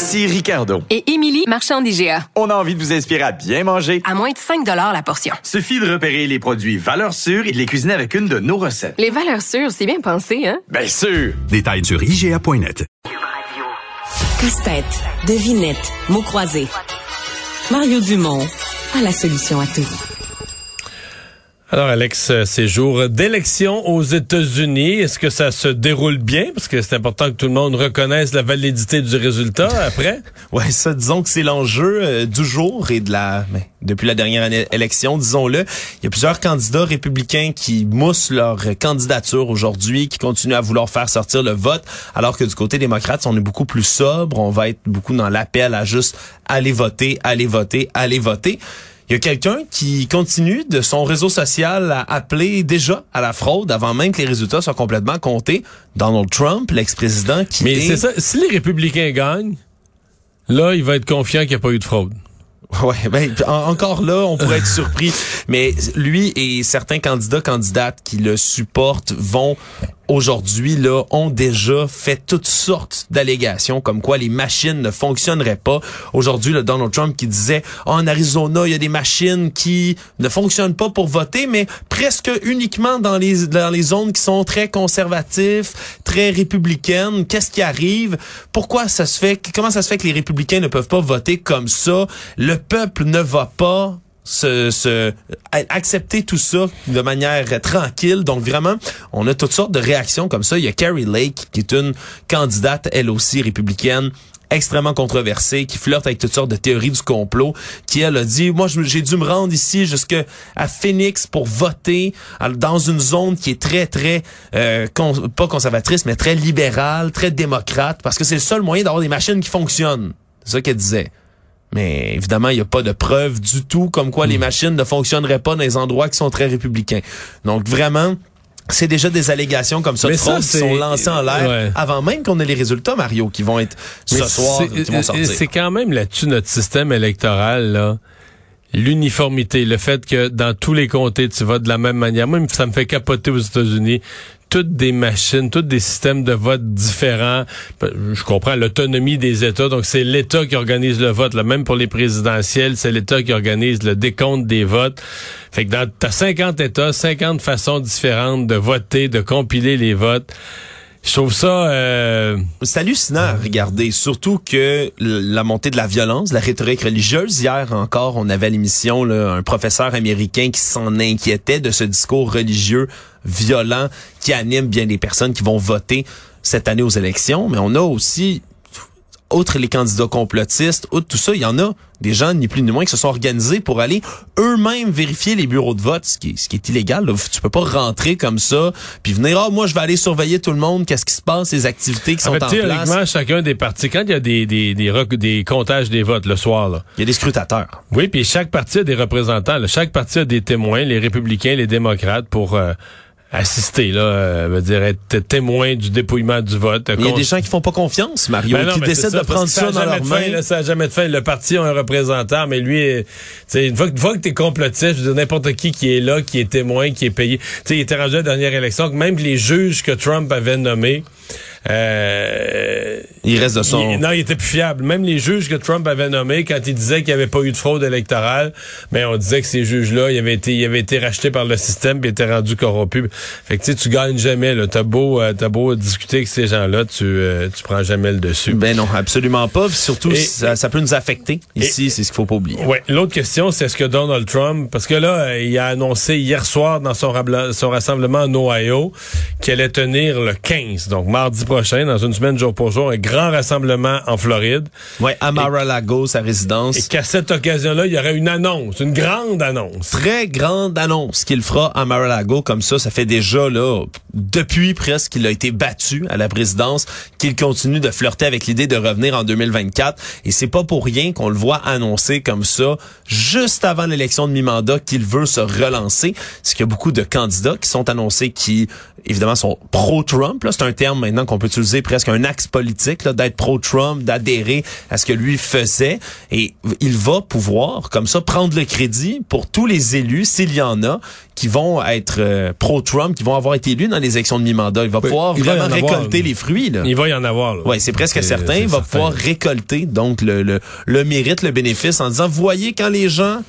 Ici Ricardo. Et Émilie, marchand d'IGA. On a envie de vous inspirer à bien manger. À moins de 5 la portion. Suffit de repérer les produits valeurs sûres et de les cuisiner avec une de nos recettes. Les valeurs sûres, c'est bien pensé, hein? Bien sûr! Détails sur IGA.net. Casse-tête, devinette, mots croisés. Mario Dumont a la solution à tout. Alors, Alex, euh, ces jours d'élection aux États-Unis, est-ce que ça se déroule bien? Parce que c'est important que tout le monde reconnaisse la validité du résultat après. ouais, ça, disons que c'est l'enjeu euh, du jour et de la, ben, depuis la dernière élection, disons-le. Il y a plusieurs candidats républicains qui moussent leur candidature aujourd'hui, qui continuent à vouloir faire sortir le vote, alors que du côté démocrate, on est beaucoup plus sobre. On va être beaucoup dans l'appel à juste aller voter, aller voter, aller voter. Il y a quelqu'un qui continue de son réseau social à appeler déjà à la fraude avant même que les résultats soient complètement comptés. Donald Trump, l'ex-président qui Mais c'est ça, si les républicains gagnent, là, il va être confiant qu'il n'y a pas eu de fraude. Ouais, ben, encore là, on pourrait être surpris. Mais lui et certains candidats, candidates qui le supportent vont aujourd'hui là ont déjà fait toutes sortes d'allégations comme quoi les machines ne fonctionneraient pas. Aujourd'hui, le Donald Trump qui disait oh, en Arizona, il y a des machines qui ne fonctionnent pas pour voter, mais presque uniquement dans les dans les zones qui sont très conservatives, très républicaines. Qu'est-ce qui arrive? Pourquoi ça se fait? Comment ça se fait que les républicains ne peuvent pas voter comme ça? Le peuple ne va pas se, accepter tout ça de manière tranquille. Donc vraiment, on a toutes sortes de réactions comme ça. Il y a Carrie Lake, qui est une candidate, elle aussi républicaine, extrêmement controversée, qui flirte avec toutes sortes de théories du complot, qui elle a dit, moi j'ai dû me rendre ici jusqu'à Phoenix pour voter dans une zone qui est très très euh, pas conservatrice, mais très libérale, très démocrate, parce que c'est le seul moyen d'avoir des machines qui fonctionnent. C'est ça qu'elle disait. Mais évidemment, il n'y a pas de preuve du tout comme quoi les hmm. machines ne fonctionneraient pas dans les endroits qui sont très républicains. Donc vraiment, c'est déjà des allégations comme ça de qui sont lancées en l'air avant même qu'on ait les résultats, Mario, qui vont être ce soir, qui vont sortir. C'est quand même là-dessus notre système électoral, là. L'uniformité, le fait que dans tous les comtés, tu votes de la même manière. Moi, ça me fait capoter aux États-Unis toutes des machines, toutes des systèmes de vote différents. Je comprends l'autonomie des États, donc c'est l'État qui organise le vote. Là. Même pour les présidentielles, c'est l'État qui organise le décompte des votes. Fait que dans t'as 50 États, 50 façons différentes de voter, de compiler les votes. Je trouve ça... Euh... C'est hallucinant à regarder, surtout que la montée de la violence, la rhétorique religieuse. Hier encore, on avait à l'émission un professeur américain qui s'en inquiétait de ce discours religieux violent qui anime bien des personnes qui vont voter cette année aux élections. Mais on a aussi outre les candidats complotistes, outre tout ça, il y en a des gens, ni plus ni moins, qui se sont organisés pour aller eux-mêmes vérifier les bureaux de vote, ce qui est, ce qui est illégal. Là. Tu peux pas rentrer comme ça, puis venir, ah, moi, je vais aller surveiller tout le monde, qu'est-ce qui se passe, les activités qui sont en, fait, en place. chacun des partis, quand il y a des, des, des, des comptages des votes le soir, là, il y a des scrutateurs. Oui, puis chaque parti a des représentants. Chaque parti a des témoins, les républicains, les démocrates, pour... Euh, assister, là, euh, veut dire être témoin du dépouillement du vote. Il y a des gens qui font pas confiance, Mario, ben qui décident de prendre ça, dans leurs mains. ça a jamais de fin. Le parti a un représentant, mais lui, c'est une fois, une fois que t'es complotiste, je veux dire, n'importe qui qui est là, qui est témoin, qui est payé. Tu sais, il était rendu à la dernière élection, que même les juges que Trump avait nommés, euh, il reste de son. non, il était plus fiable. Même les juges que Trump avait nommés, quand il disait qu'il n'y avait pas eu de fraude électorale, mais on disait que ces juges-là, ils avaient été, ils avaient été rachetés par le système puis étaient rendus corrompus. Fait que tu sais, tu gagnes jamais. Là, t'as beau, euh, t'as beau discuter avec ces gens-là, tu, euh, tu prends jamais le dessus. Ben non, absolument pas. surtout, ça, ça, peut nous affecter. Ici, c'est ce qu'il faut pas oublier. Ouais. L'autre question, c'est est-ce que Donald Trump, parce que là, il a annoncé hier soir dans son, son rassemblement en Ohio qu'il allait tenir le 15, donc mardi prochain, dans une semaine jour pour jour, un grand rassemblement en Floride. Ouais, à Mar-a-Lago, sa résidence. Et qu'à cette occasion-là, il y aurait une annonce, une grande annonce. Très grande annonce qu'il fera à Mar-a-Lago comme ça. Ça fait déjà, là, depuis presque qu'il a été battu à la présidence, qu'il continue de flirter avec l'idée de revenir en 2024. Et c'est pas pour rien qu'on le voit annoncer comme ça, juste avant l'élection de mi-mandat, qu'il veut se relancer. C'est qu'il y a beaucoup de candidats qui sont annoncés qui, évidemment, sont pro-Trump. C'est un terme maintenant qu'on peut utiliser presque un axe politique, d'être pro-Trump, d'adhérer à ce que lui faisait. Et il va pouvoir, comme ça, prendre le crédit pour tous les élus, s'il y en a, qui vont être euh, pro-Trump, qui vont avoir été élus dans les élections de mi-mandat. Il va pouvoir il vraiment récolter les fruits. Là. Il va y en avoir. là. Oui, c'est presque certain. Il va certain. pouvoir récolter donc le, le, le mérite, le bénéfice en disant, voyez, quand les gens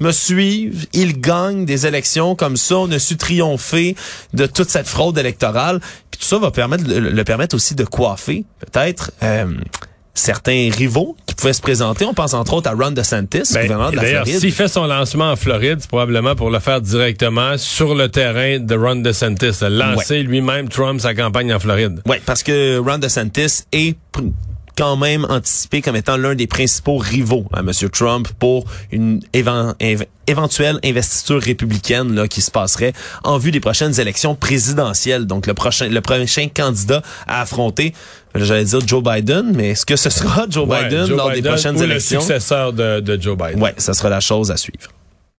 me suivent, ils gagnent des élections comme ça, on a su triompher de toute cette fraude électorale. Puis tout ça va permettre le, permettre aussi de coiffer peut-être euh, certains rivaux qui pouvaient se présenter. On pense entre autres à Ron DeSantis, Ben, gouverneur de la Floride. s'il fait son lancement en Floride, c'est probablement pour le faire directement sur le terrain de Ron DeSantis. Lancer lui-même Trump sa campagne en Floride. Oui, parce que Ron DeSantis est quand même anticipé comme étant l'un des principaux rivaux à M. Trump pour une éven- éve- éventuelle investiture républicaine là, qui se passerait en vue des prochaines élections présidentielles. Donc le prochain le prochain candidat à affronter, j'allais dire Joe Biden, mais est-ce que ce sera Joe Ouais, Biden Joe lors des prochaines ou élections? le successeur de, de Joe Biden. Ouais, ça sera la chose à suivre.